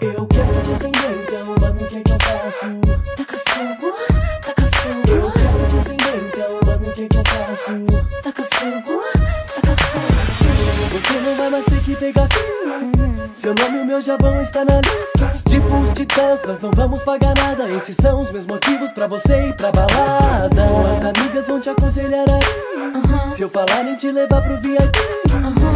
Eu quero te acender, então, mami, o que é que eu faço? Taca fogo, taca fogo. Eu quero te acender, então, mami, o que é que eu faço? Taca fogo, taca fogo. Você não vai mais ter que pegar fila. Seu nome e o meu já vão estar na lista. Tipo os titãs, nós não vamos pagar nada. Esses são os meus motivos pra você ir pra balada. Suas amigas vão te aconselhar aí. Se eu falar em te levar pro VIP,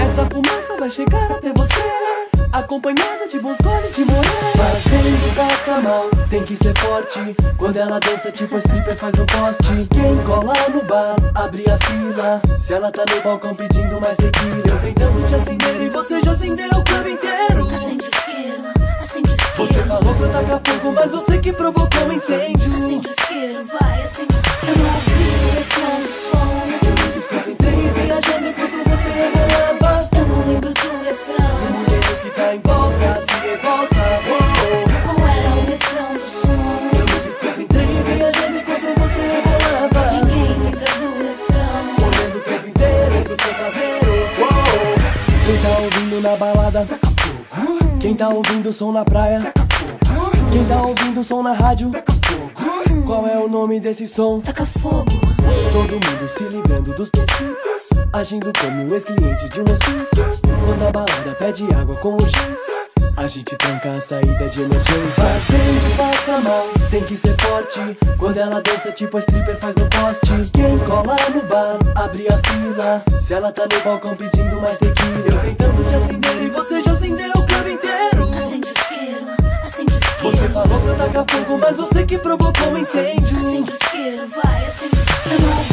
essa fumaça vai chegar até você. Acompanhada de bons goles de mulher Fazendo passa mal, tem que ser forte. Quando ela dança tipo a stripper faz no poste. Quem cola no bar, abre a fila. Se ela tá no balcão pedindo mais tequila. Eu tentando te acender e você já acendeu o clube inteiro. Acende o isqueiro, acende o isqueiro. Você falou pra tacar fogo, mas você que provocou o incêndio. Acende o isqueiro, vai, acende o isqueiro. Na balada. Quem tá ouvindo o som na praia? Quem tá ouvindo o som na rádio? Qual é o nome desse som? Taca fogo, Todo mundo se livrando dos princípios Agindo como ex-cliente de um hospício Quando a balada pede água com urgência a gente tranca a saída de emergência. Fazendo passa mal, tem que ser forte. Quando ela dança tipo a stripper faz no poste. Quem cola no bar, abre a fila. Se ela tá no balcão pedindo mais tequila. Eu tentando te acender e você já acendeu o clube inteiro. Acende o isqueiro, acende o isqueiro. Você falou pra tacar fogo, mas você que provocou o incêndio. Acende o isqueiro, vai, acende o isqueiro.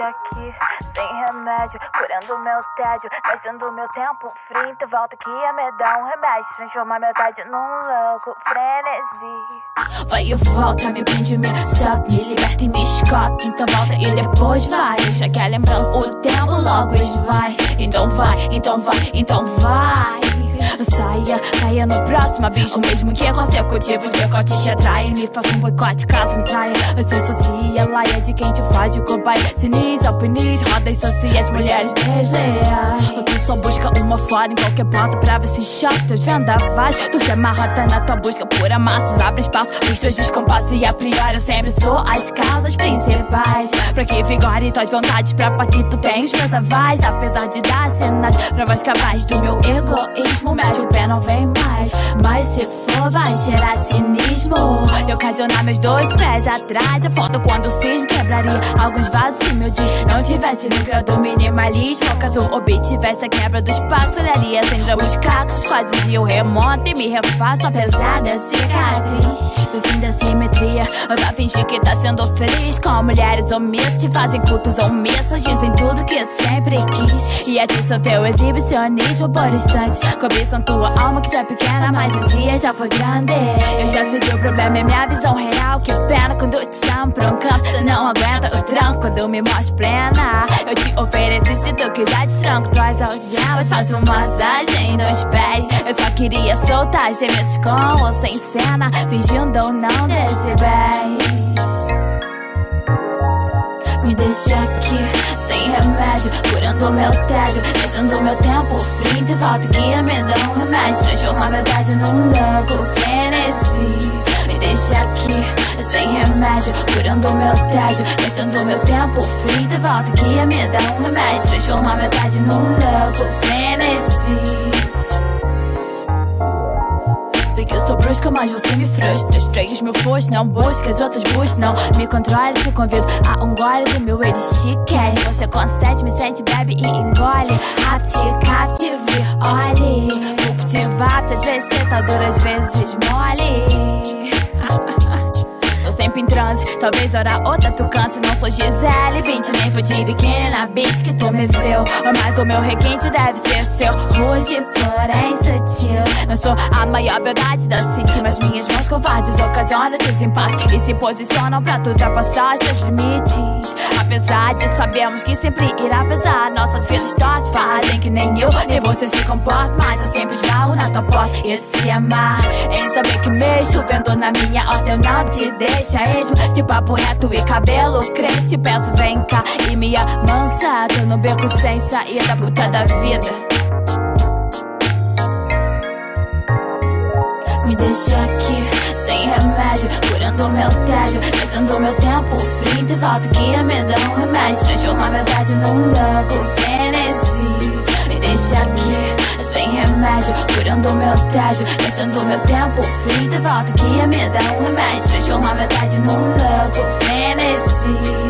Deixa aqui, sem remédio, curando meu tédio, gastando meu tempo frio. Então volta aqui a me dar um remédio, transformar meu tédio num louco frenesi. Vai e volta, me prende, me solta, me liberta e me escota. Então volta e depois vai. Deixa que a lembrança, o tempo logo esvai. Então vai, então vai, então vai. Saia, caia no próximo abismo. Mesmo que é consecutivo, os decotes te atraem. Me faça um boicote caso me traia Você associa, laia de quem te faz de cobaia. Sinis, alpinis, rodas sociais, mulheres desleais. Tu só busca uma fora em qualquer porta Pra ver se choca teus vendavais Tu se amarrota na tua busca por amassos Abre espaço pros teus descompassos E a priori eu sempre sou as causas principais. Pra que vigore tuas vontades Pra partir tu tens meus avais. Apesar de dar cenas Provas cabais do meu egoísmo Mete o pé não vem mais. Mas se for vai gerar cinismo. E ocasionar meus dois pés atrás É foda quando o cisne quebraria Alguns vasos meu dia não tivesse grau do minimalismo. Caso o beat tivesse a quebra do espaço Olharia sem os cacos. Quase dia eu remonto e me refaço Apesar da cicatriz. Do fim da simetria Pra fingir que tá sendo feliz. Com mulheres omissas Te fazem cultos omissos Dizem tudo que tu sempre quis. E atiçam teu exibicionismo por instantes Cobiçam tua. Alma que é pequena Mas um dia já foi grande. Eu já te dei o problema é minha visão real. Que pena quando eu te chamo pra um canto. Tu não aguenta o tranco quando me mostro plena. Eu te ofereci se tu quiser destranco Tuas algemas, faço massagem nos pés. Eu só queria soltar gemidos com ou sem cena. Fingindo ou não decibéis me deixa aqui, sem remédio Curando meu tédio, deixando meu tempo frio De volta que me dá um remédio Transformar meu tédio num louco frenesi. Me deixa aqui, sem remédio Curando meu tédio, deixando meu tempo frio De volta que me dá um remédio Transformar meu tédio num louco frenesi sei que eu sou brusca, mas você me frustra. Estrei os meus fones, não buscas, outras buscas, não me controle. Te convido a um gole do meu elixir quer. Você concede, me sente, bebe e engole. Rapte, captive, olhe. Vapt, às vezes cê tá dura, às vezes mole. Sempre em transe, talvez hora outra tu canse. Não sou Gisele 20, nem vou de biquíni na beat que tu me viu. Mas o meu requinte deve ser seu. Rude, porém sutil. Não sou a maior beldade da city, mas minhas mãos covardes ocasionam desempate. E se posicionam pra tu ultrapassar os teus limites. Apesar de sabemos que sempre irá pesar, nossas vidas tortas fazem que nem eu. Nem você se comporta. Mas eu sempre esbarro na tua porta. E se amar. Em saber que mexo, vendo na minha horta, eu não te deixa esmo. De papo reto e cabelo cresce Peço vem cá. E me amansa Tô no beco sem saída, puta da vida. Me deixa aqui, sem remédio Curando meu tédio, deixando meu tempo frio De volta que me dar um remédio Transformar meu tédio num louco Me deixa aqui sem remédio, curando meu tédio, gastando meu tempo. De volta que ia me dar um remédio, transformar metade num louco frenesi.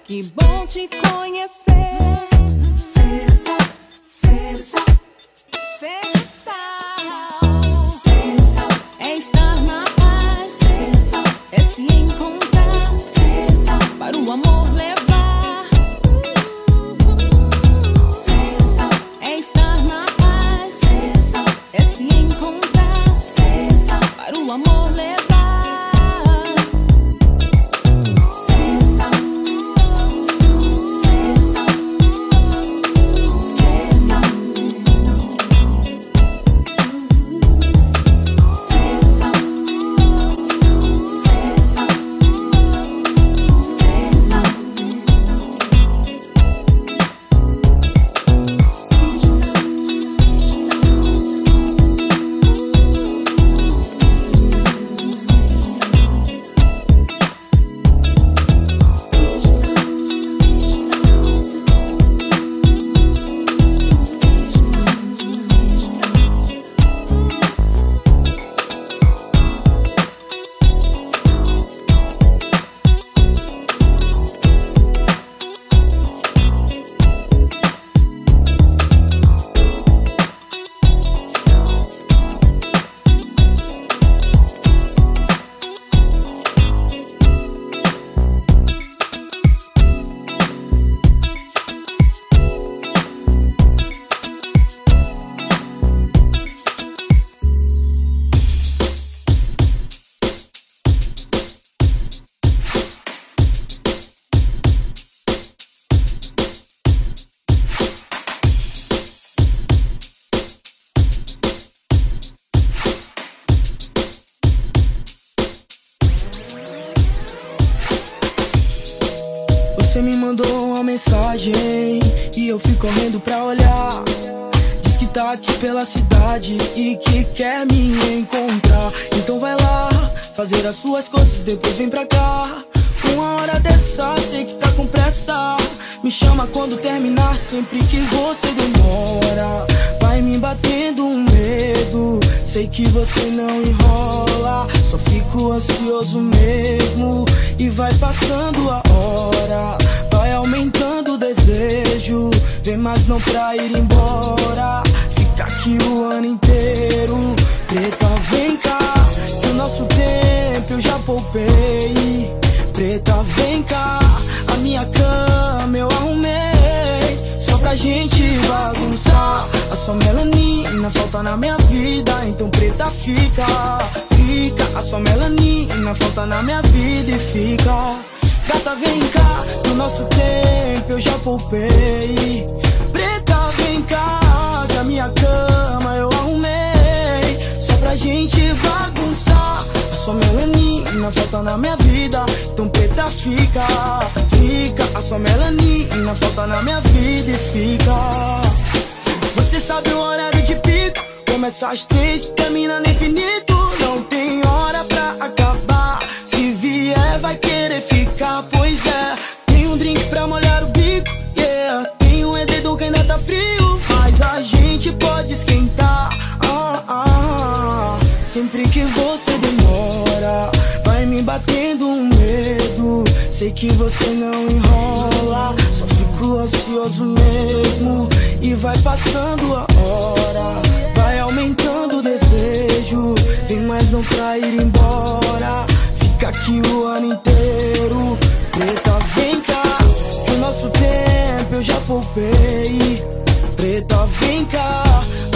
Que bom te conhecer. Seja sal, seja sal, seja sal. Seja sal é estar na paz. Seja sal é se encontrar. Seja sal para o amor levar. Seja sal é estar na paz. Seja sal é se encontrar. Seja sal para o amor levar. Terminar, sempre que você demora. Vai me batendo um medo. Sei que você não enrola, só fico ansioso mesmo. E vai passando a hora, vai aumentando o desejo. Vem mais não pra ir embora. Fica aqui o ano inteiro. Preta, vem cá, que o nosso tempo eu já poupei. Preta, vem cá, a minha cama eu arrumei pra gente bagunçar. A sua melanina falta na minha vida Então preta fica, fica A sua melanina falta na minha vida e fica. Gata vem cá, no nosso tempo eu já poupei. Preta vem cá, que a minha cama eu arrumei. Só pra gente bagunçar Sua melanina falta na minha vida. Então preta fica, fica. A sua melanina falta na minha vida e fica. Você sabe o horário de pico? Começa às três, termina no infinito. Não tem hora pra acabar. Se vier vai querer ficar, pois é Sei que você não enrola Só fico ansioso mesmo. E vai passando a hora Vai aumentando o desejo. Tem mais não pra ir embora Fica aqui o ano inteiro. Preta, vem cá Que o nosso tempo eu já poupei. Preta, vem cá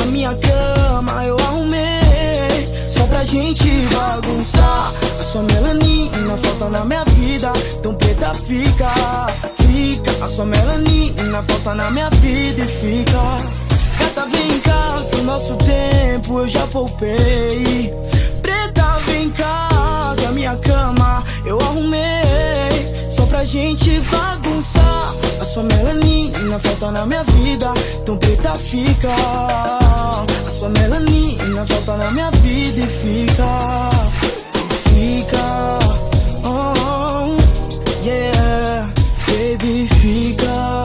A minha cama eu arrumei Só pra gente bagunçar sua melanina falta na minha vida Então preta fica, fica. A sua melanina falta na minha vida e fica. Gata vem cá que o nosso tempo eu já poupei. Preta vem cá a minha cama eu arrumei. Só pra gente bagunçar. A sua melanina falta na minha vida Então preta fica. A sua melanina falta na minha vida e fica Fica oh, oh, Yeah Baby fica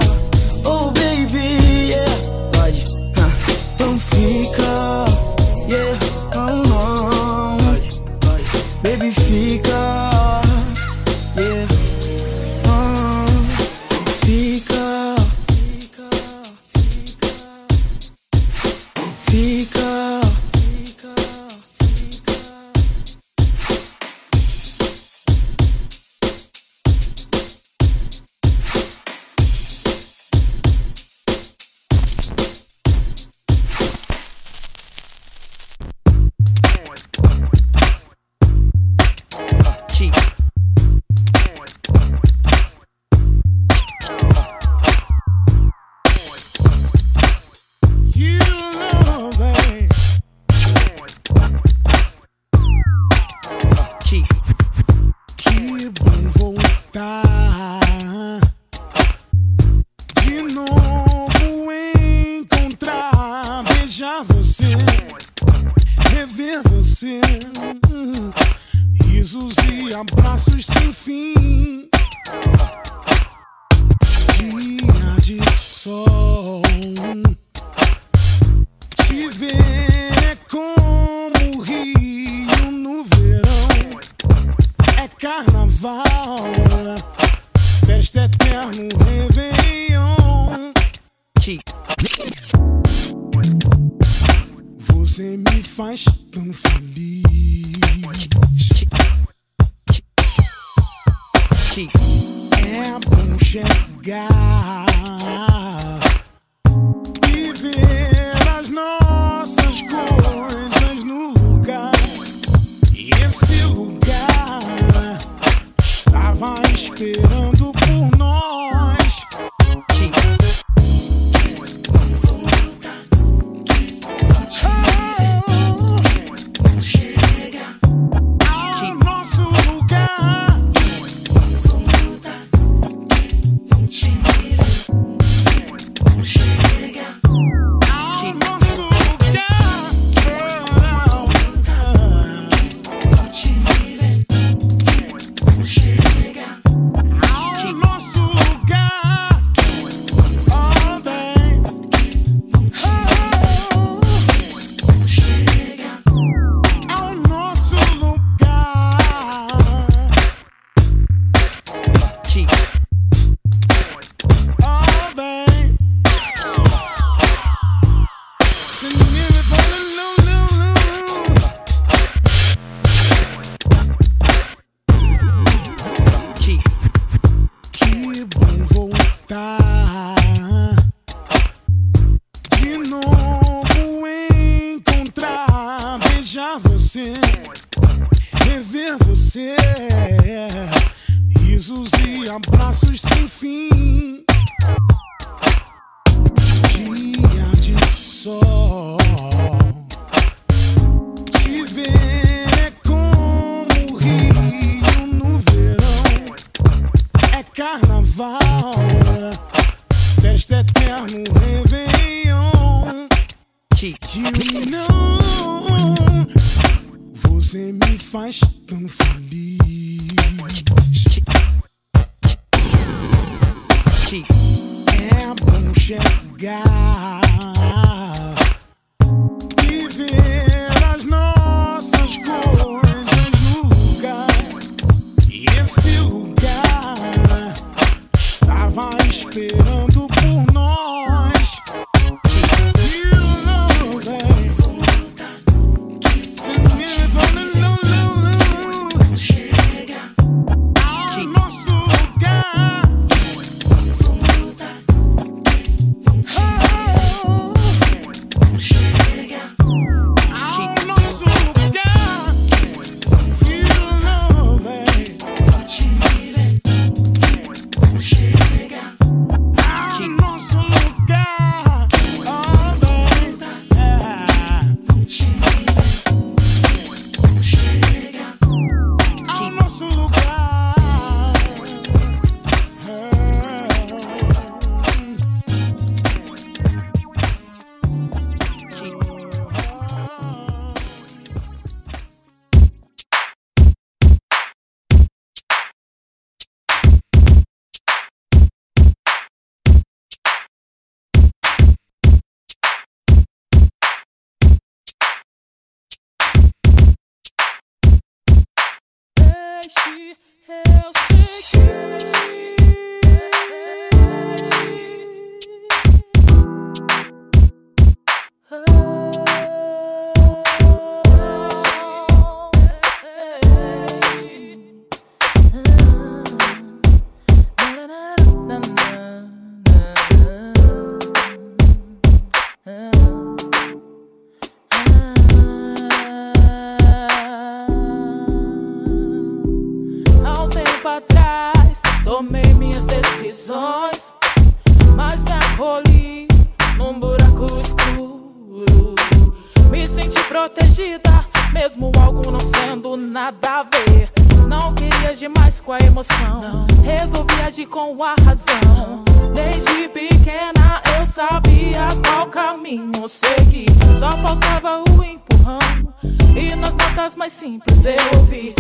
it know. Faites car nous réveillons. Qui? You know. Você me faz tão feliz. simples eu ouvi.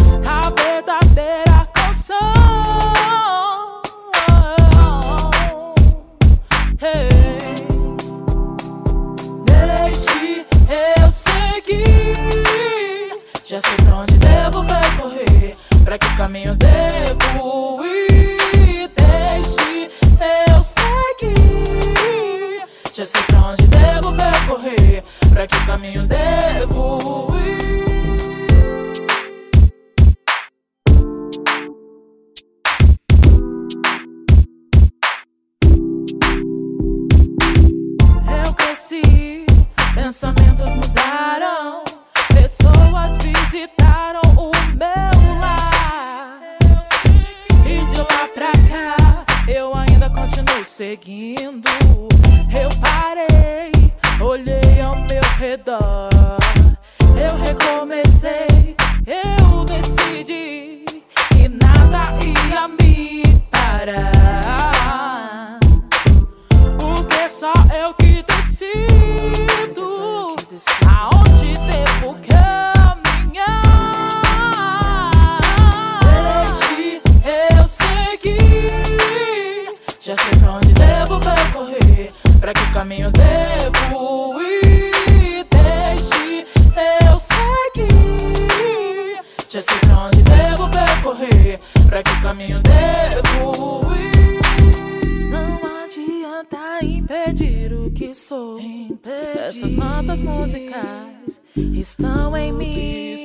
impedir o que sou. Impedir Essas notas musicais estão em mim.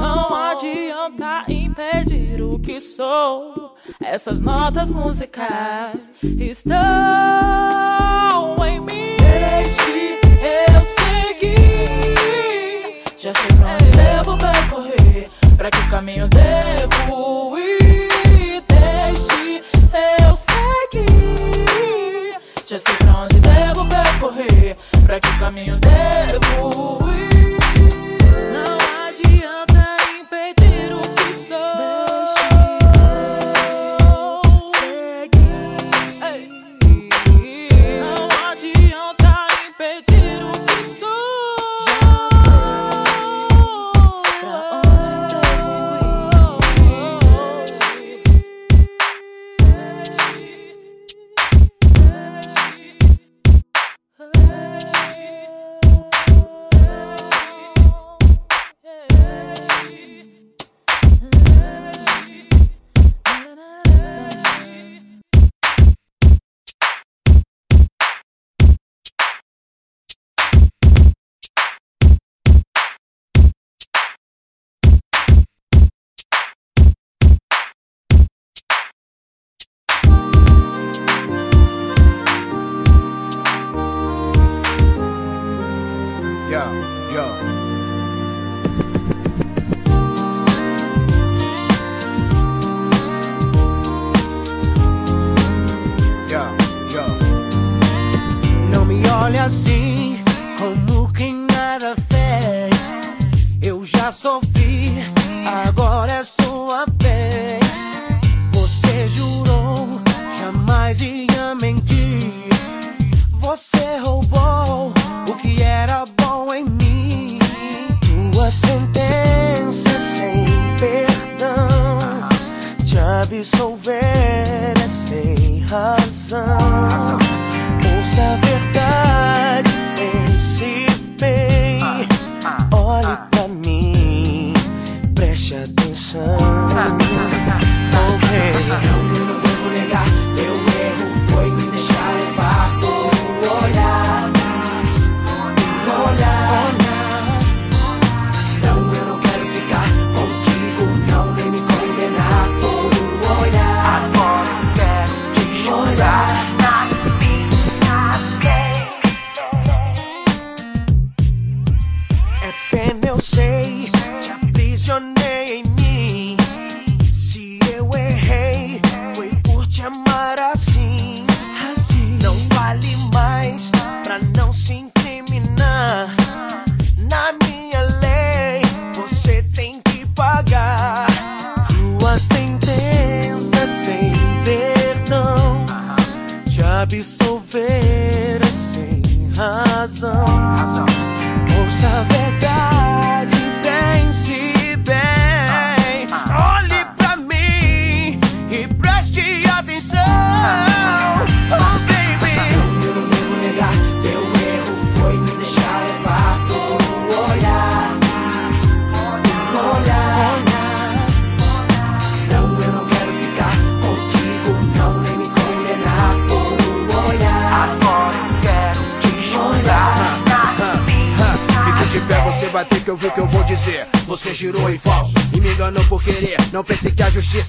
Não adianta impedir o que sou. Essas notas musicais estão em mim. Deixe eu seguir. Já sei pra onde devo percorrer. Pra que caminho devo Este é pra onde devo percorrer, pra que caminho devo ir.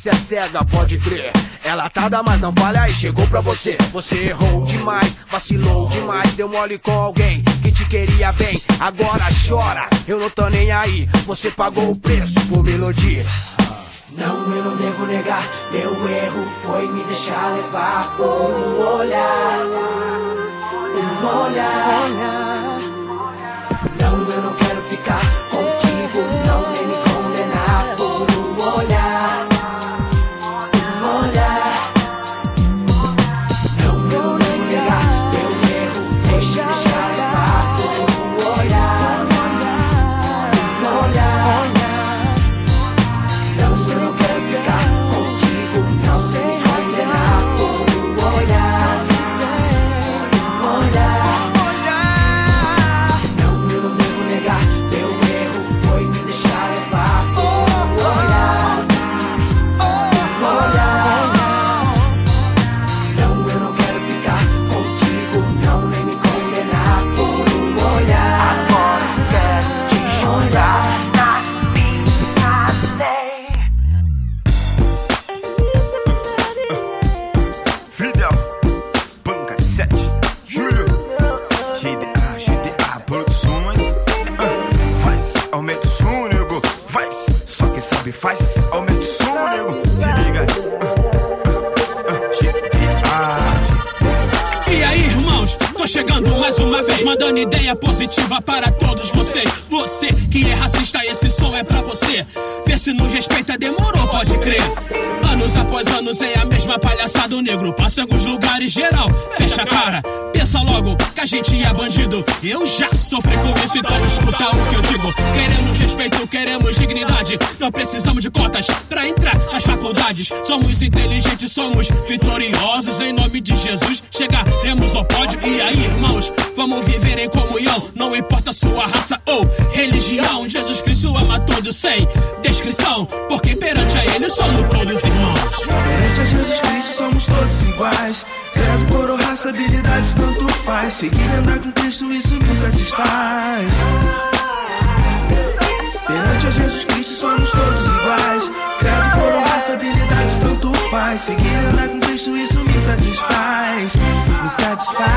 É cega, pode crer. Ela tá da mas não falha e chegou pra você. Você errou demais, vacilou demais, deu mole com alguém que te queria bem. Agora chora, eu não tô nem aí. Você pagou o preço por melodia. Não, eu não devo negar, meu erro foi me deixar levar por um olhar. Um olhar. Logo que a gente é bandido. Eu já sofri com isso, então escuta o que eu digo. Queremos respeito, queremos dignidade. Não precisamos de cotas pra entrar nas faculdades. Somos inteligentes, somos vitoriosos. Em nome de Jesus, chegaremos ao pódio. E aí, irmãos, vamos viver em comunhão. Não importa sua raça ou religião. Jesus Cristo ama todos sem descrição. Porque perante a Ele somos todos irmãos. Perante a Jesus Cristo somos todos iguais. Credo, coro, raça, habilidades, tanto faz. Seguir andar com Cristo, isso me satisfaz. Perante a Jesus Cristo somos todos iguais. Credo, coro, raça, habilidades, tanto faz. Seguir andar com Cristo, isso me satisfaz. Me satisfaz.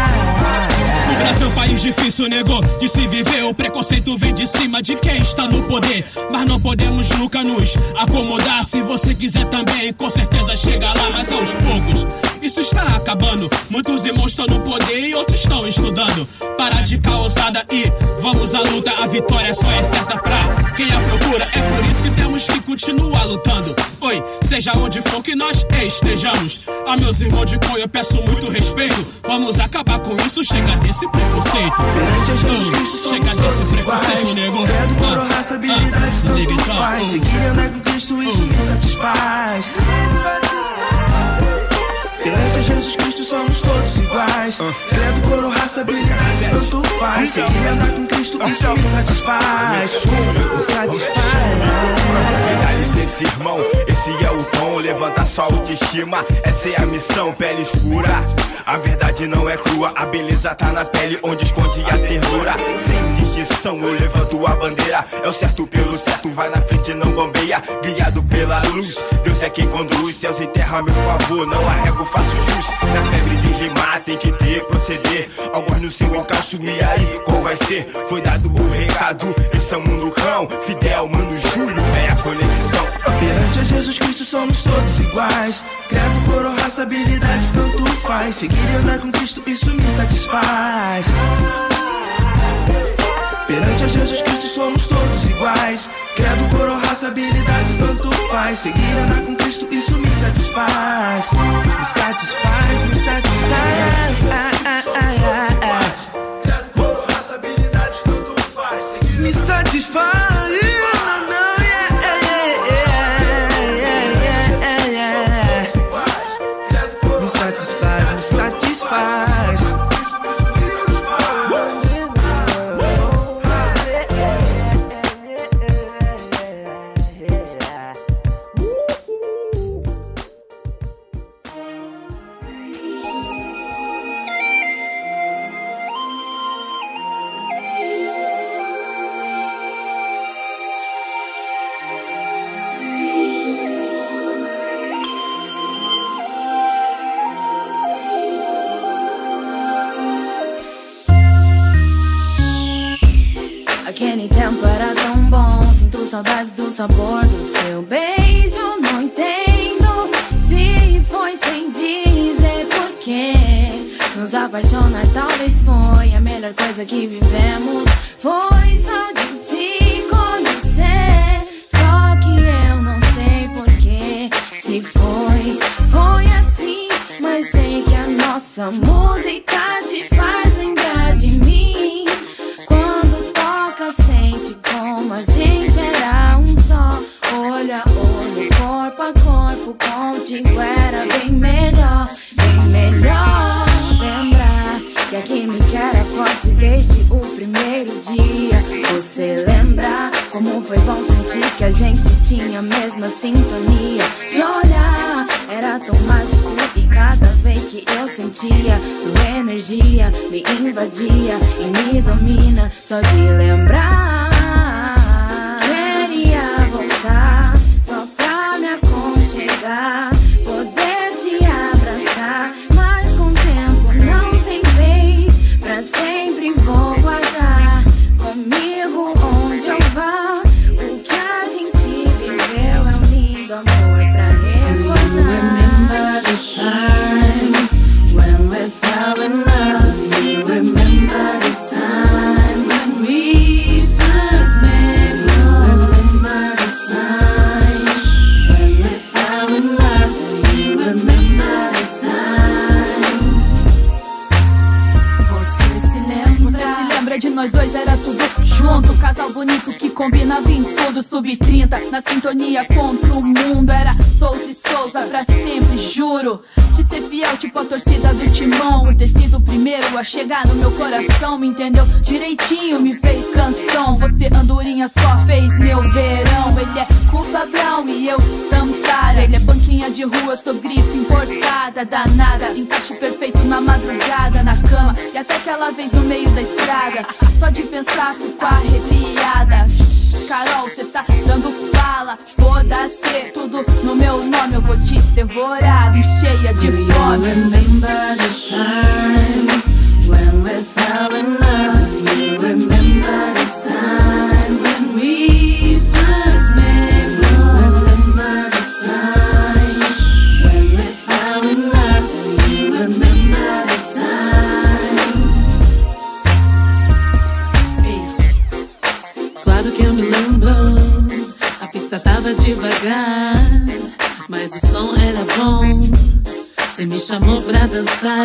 O Brasil é um país difícil, negou de se viver. O preconceito vem de cima de quem está no poder. Mas não podemos nunca nos acomodar. Se você quiser também, com certeza chega lá, mas aos poucos. Isso está acabando. Muitos irmãos estão no poder e outros estão estudando. Para de causada e vamos à luta. A vitória só é certa pra quem a procura. É por isso que temos que continuar lutando. Oi, seja onde for que nós estejamos. A meus irmãos de cor eu peço muito respeito. Vamos acabar com isso, chega desse preconceito. Perante a Jesus Cristo somos chega desse preconceito, nego. Credo, coro, Ah, raça, ah, habilidades, tanto faz. Seguir andar com Cristo, isso me satisfaz. Perante Jesus Cristo somos todos iguais. Credo, coro, raça, habilidades, tanto faz. Seguir e andar com Cristo, isso me satisfaz. Me satisfaz. Dá licença, irmão, esse é o tom. Levanta sua autoestima, essa é a missão. Pele escura, a verdade não é crua. A beleza tá na pele, onde esconde a ternura. Sem distinção, eu levanto a bandeira. É o certo pelo certo, vai na frente, não bambeia. Guiado pela luz, Deus é quem conduz. Céus e terra, a meu favor, não arrego, faço jus. Na febre de rimar, tem que ter, proceder. Algoz no seu encalço, e aí, qual vai ser? Foi dado o recado, esse é o mundo cão. Fidel, mano, Júlio, é a conexão. Perante a Jesus Cristo somos todos iguais. Credo, coro, raça, habilidades, tanto faz. Seguir e andar com Cristo, isso me satisfaz. Perante a Jesus Cristo somos todos iguais. Credo, coro, raça, habilidades, tanto faz. Seguir andar com Cristo, isso me satisfaz. Me satisfaz, me satisfaz.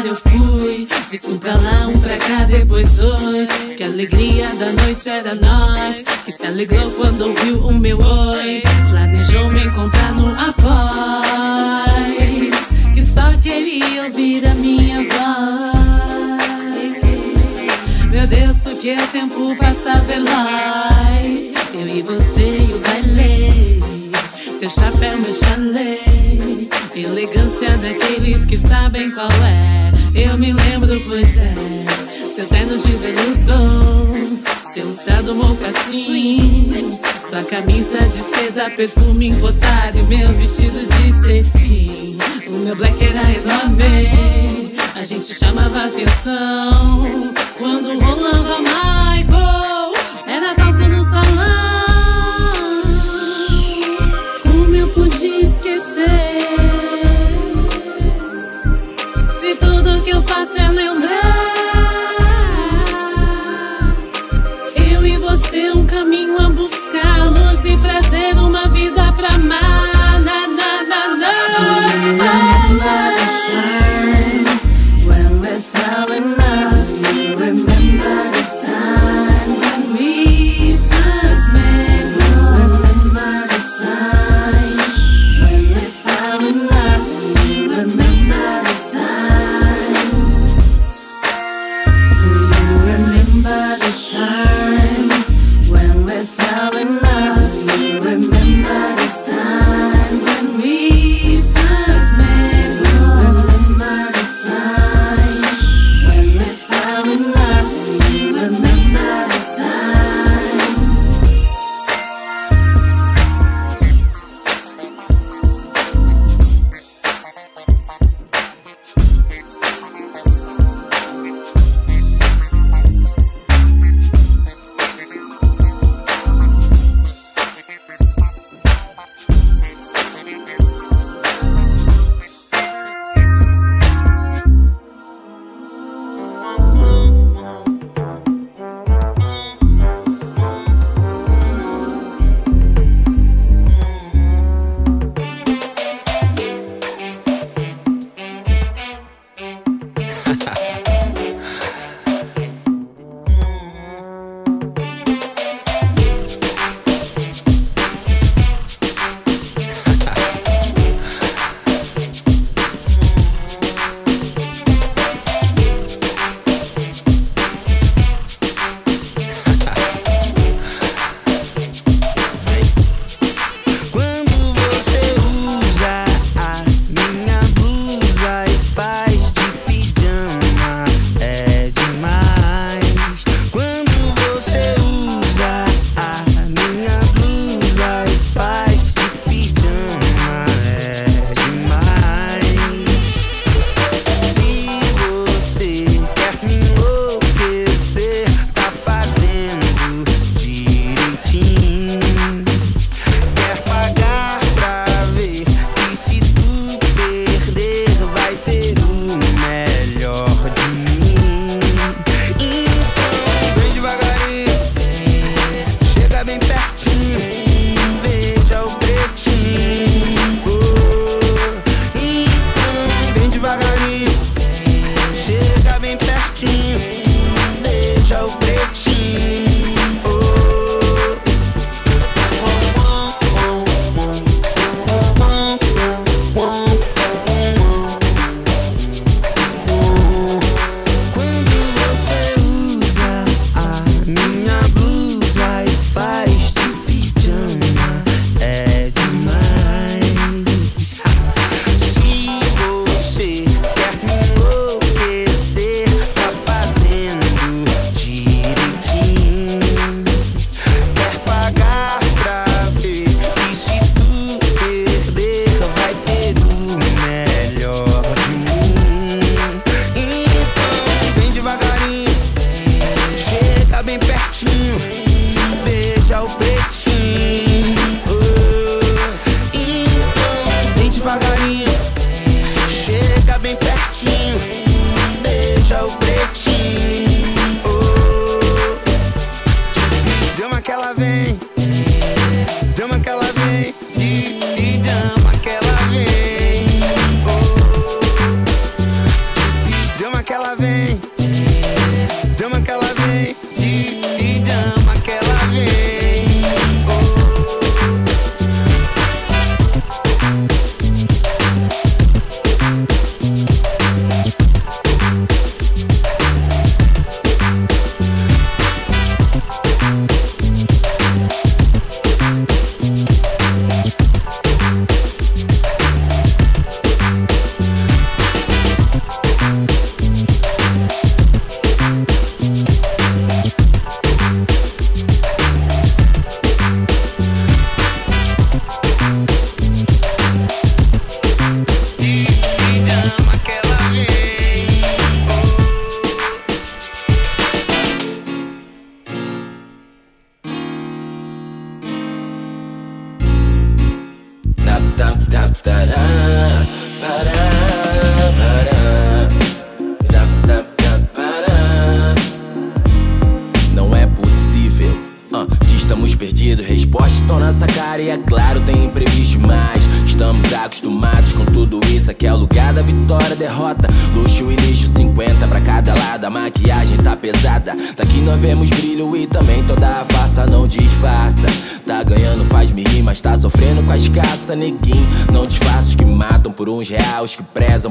Eu fui. Disse um pra lá, um pra cá, depois dois. Que a alegria da noite era nós. Que se alegrou quando ouviu o meu oi. Planejou me encontrar no após. Que só queria ouvir a minha voz. Meu Deus, porque o tempo passa veloz. Eu e você e o baile. Teu chapéu, meu chalé. Elegância daqueles que sabem qual é. Eu me lembro, pois é. Seu terno de veludo. Seu listrado mocassim. Tua camisa de seda, perfume empotado. E meu vestido de cetim. O meu black era enorme. A gente chamava atenção. Quando rolava Michael. Era talco no salão. É lembrar. Eu e você um caminho a buscar Luz e prazer,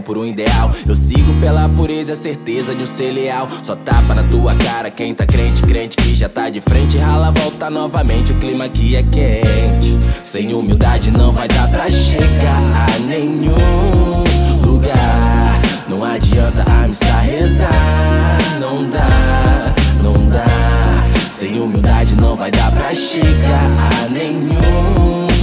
por um ideal. Eu sigo pela pureza e a certeza de um ser leal. Só tapa na tua cara quem tá crente, crente que já tá de frente. Rala, volta novamente, o clima aqui é quente. Sem humildade não vai dar pra chegar a nenhum lugar. Não adianta a missa rezar, não dá, não dá. Sem humildade não vai dar pra chegar a nenhum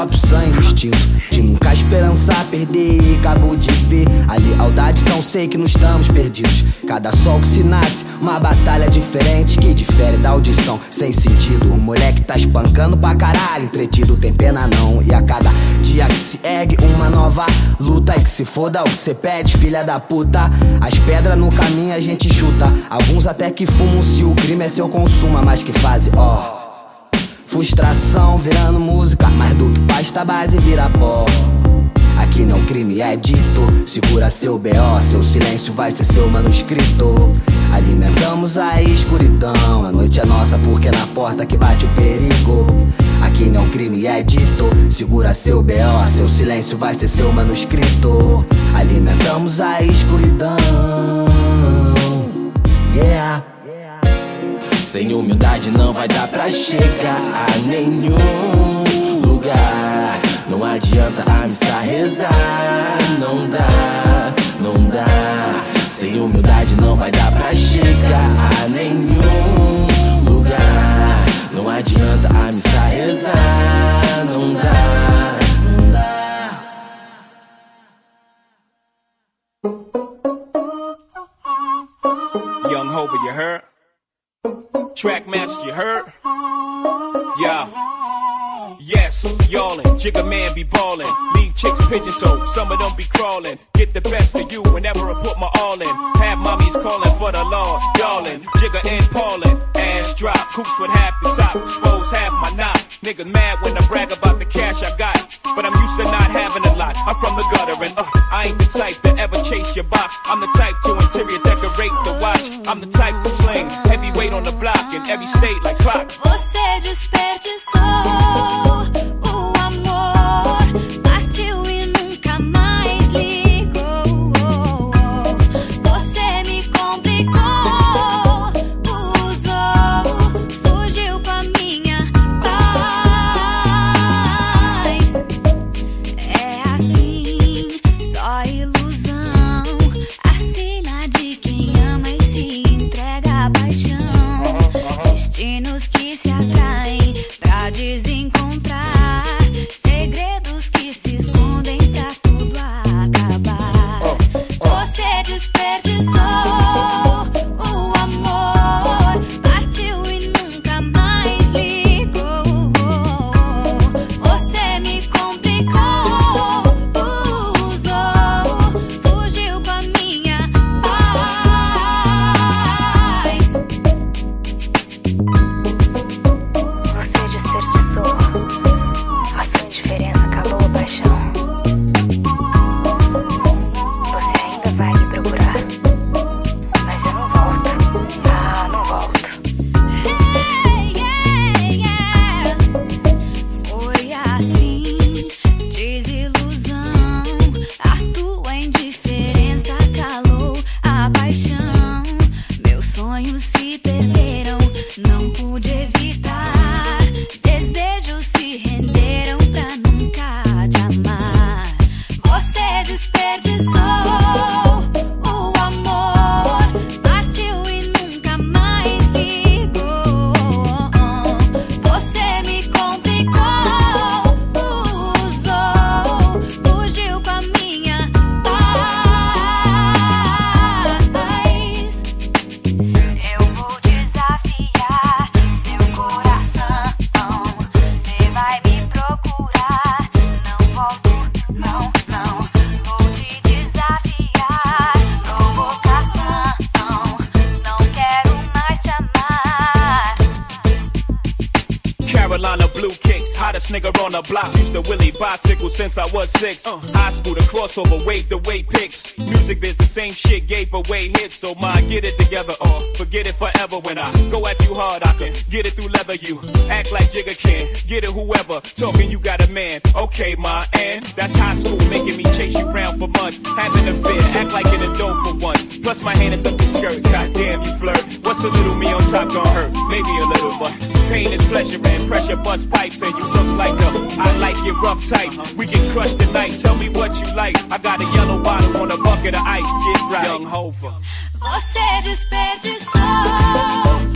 próprio sangue instinto De nunca esperançar perder E acabo de ver. A lealdade Então sei que não estamos perdidos. Cada sol que se nasce, uma batalha diferente Que difere da audição, sem sentido O moleque tá espancando pra caralho. Entretido tem pena não. E a cada dia que se ergue uma nova luta. E que se foda o que cê pede, filha da puta. As pedras no caminho a gente chuta. Alguns até que fumam se o crime é seu consumo. Mas que fazem, ó Frustração virando música, mais do que pasta base vira pó. Aqui não crime é dito, segura seu BO, seu silêncio vai ser seu manuscrito. Alimentamos a escuridão, a noite é nossa porque é na porta que bate o perigo. Aqui não crime é dito, segura seu BO, seu silêncio vai ser seu manuscrito. Alimentamos a escuridão, yeah. Sem humildade não vai dar pra chegar a nenhum lugar. Não adianta a missa rezar, não dá, não dá. Sem humildade não vai dar pra chegar a nenhum lugar. Não adianta a missa rezar, não dá, não dá. Young Hova, you heard? Track master, you heard? Yeah. Yes, y'allin', Jigga man be ballin', leave chicks pigeon toed, some of them be crawlin'. Get the best of you whenever I put my all in. Have mommies callin' for the law, darling. Jigga and Paulin', ass drop, coops with half the top, expose half my knot. Niggas mad when I brag about the cash I got, but I'm used to not having a lot. I'm from the gutter and uh, I ain't the type to ever chase your box. I'm the type to interior decorate the watch. I'm the type to sling heavyweight on the block in every state like clock. Since I was six. Uh, high school, the crossover, wave the way picks. Music biz, the same shit, gave away hits. So my get it together or forget it forever. When I go at you hard, I can get it through leather. You act like Jigga can. Get it whoever. Talking you got a man. Okay, my and that's high school making me chase you round for months. Having a fear, act like in a dope for once. Plus my hand is up the skirt. Goddamn, you flirt. What's a little me on top gonna hurt? Maybe a little, but pain is pleasure and pressure bust pipes. And you look like a I like it rough type. We get crushed tonight. Tell me what you like. I got a yellow bottle on a bucket of ice. Get right. Young Hover. Você desperdiçou o amor.